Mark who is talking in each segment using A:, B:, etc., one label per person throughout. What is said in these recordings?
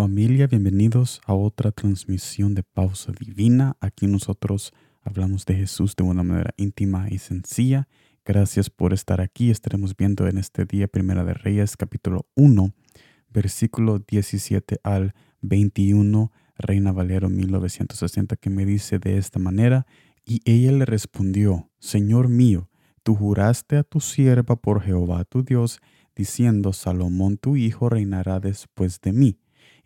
A: familia, bienvenidos a otra transmisión de Pausa Divina. Aquí nosotros hablamos de Jesús de una manera íntima y sencilla. Gracias por estar aquí. Estaremos viendo en este día Primera de Reyes capítulo 1, versículo 17 al 21, Reina Valero 1960, que me dice de esta manera, y ella le respondió, Señor mío, tú juraste a tu sierva por Jehová tu Dios, diciendo, Salomón tu hijo reinará después de mí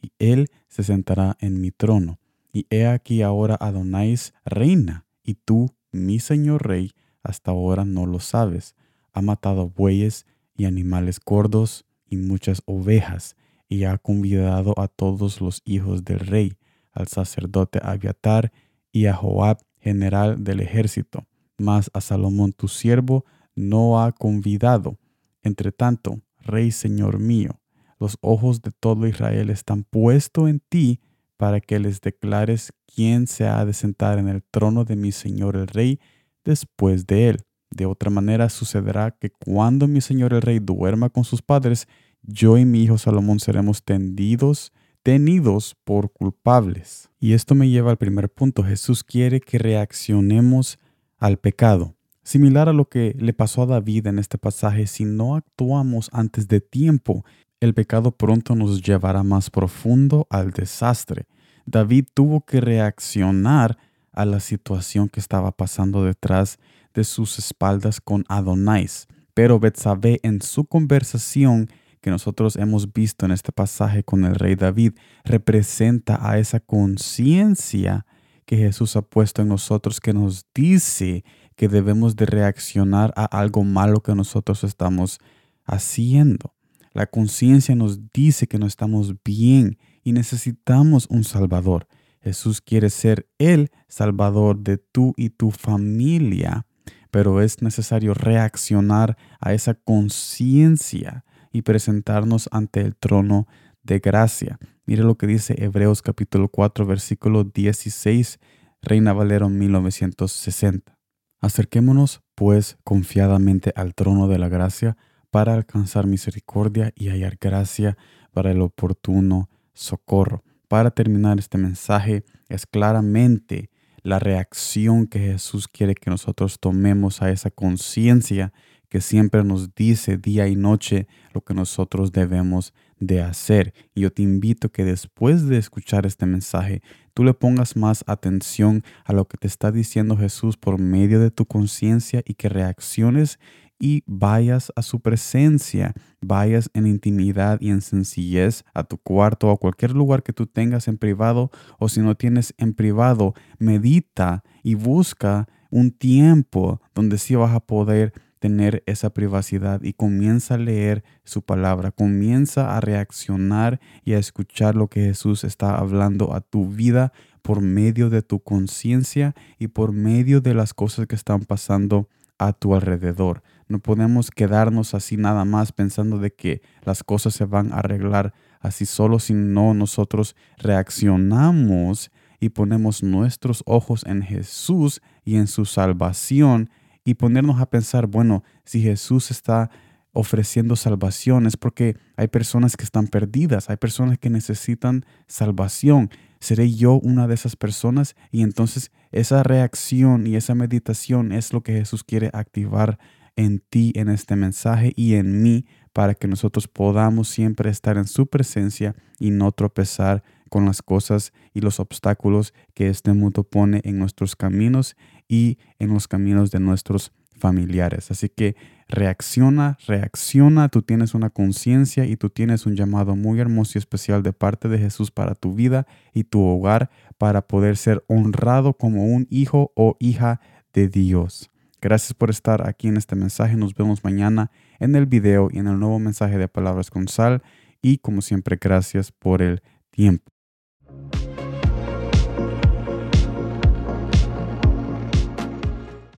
A: y él se sentará en mi trono. Y he aquí ahora Adonais reina, y tú, mi señor rey, hasta ahora no lo sabes. Ha matado bueyes y animales gordos y muchas ovejas, y ha convidado a todos los hijos del rey, al sacerdote Abiatar y a Joab, general del ejército. Mas a Salomón tu siervo no ha convidado. Entre tanto, rey señor mío, los ojos de todo Israel están puestos en ti para que les declares quién se ha de sentar en el trono de mi Señor el Rey después de él. De otra manera sucederá que cuando mi Señor el Rey duerma con sus padres, yo y mi hijo Salomón seremos tendidos, tenidos por culpables. Y esto me lleva al primer punto. Jesús quiere que reaccionemos al pecado. Similar a lo que le pasó a David en este pasaje, si no actuamos antes de tiempo, el pecado pronto nos llevará más profundo al desastre. David tuvo que reaccionar a la situación que estaba pasando detrás de sus espaldas con Adonais. Pero Betsabé en su conversación que nosotros hemos visto en este pasaje con el rey David representa a esa conciencia que Jesús ha puesto en nosotros que nos dice que debemos de reaccionar a algo malo que nosotros estamos haciendo. La conciencia nos dice que no estamos bien y necesitamos un Salvador. Jesús quiere ser el Salvador de tú y tu familia, pero es necesario reaccionar a esa conciencia y presentarnos ante el trono de gracia. Mire lo que dice Hebreos capítulo 4 versículo 16, Reina Valero 1960. Acerquémonos pues confiadamente al trono de la gracia para alcanzar misericordia y hallar gracia para el oportuno socorro. Para terminar este mensaje es claramente la reacción que Jesús quiere que nosotros tomemos a esa conciencia que siempre nos dice día y noche lo que nosotros debemos de hacer. Y yo te invito que después de escuchar este mensaje, tú le pongas más atención a lo que te está diciendo Jesús por medio de tu conciencia y que reacciones y vayas a su presencia, vayas en intimidad y en sencillez a tu cuarto o a cualquier lugar que tú tengas en privado o si no tienes en privado, medita y busca un tiempo donde sí vas a poder tener esa privacidad y comienza a leer su palabra, comienza a reaccionar y a escuchar lo que Jesús está hablando a tu vida por medio de tu conciencia y por medio de las cosas que están pasando a tu alrededor. No podemos quedarnos así nada más pensando de que las cosas se van a arreglar así solo, si no nosotros reaccionamos y ponemos nuestros ojos en Jesús y en su salvación y ponernos a pensar, bueno, si Jesús está ofreciendo salvación es porque hay personas que están perdidas, hay personas que necesitan salvación. ¿Seré yo una de esas personas? Y entonces esa reacción y esa meditación es lo que Jesús quiere activar en ti, en este mensaje y en mí, para que nosotros podamos siempre estar en su presencia y no tropezar con las cosas y los obstáculos que este mundo pone en nuestros caminos y en los caminos de nuestros familiares. Así que reacciona, reacciona, tú tienes una conciencia y tú tienes un llamado muy hermoso y especial de parte de Jesús para tu vida y tu hogar para poder ser honrado como un hijo o hija de Dios. Gracias por estar aquí en este mensaje. Nos vemos mañana en el video y en el nuevo mensaje de Palabras con Sal. Y como siempre, gracias por el tiempo.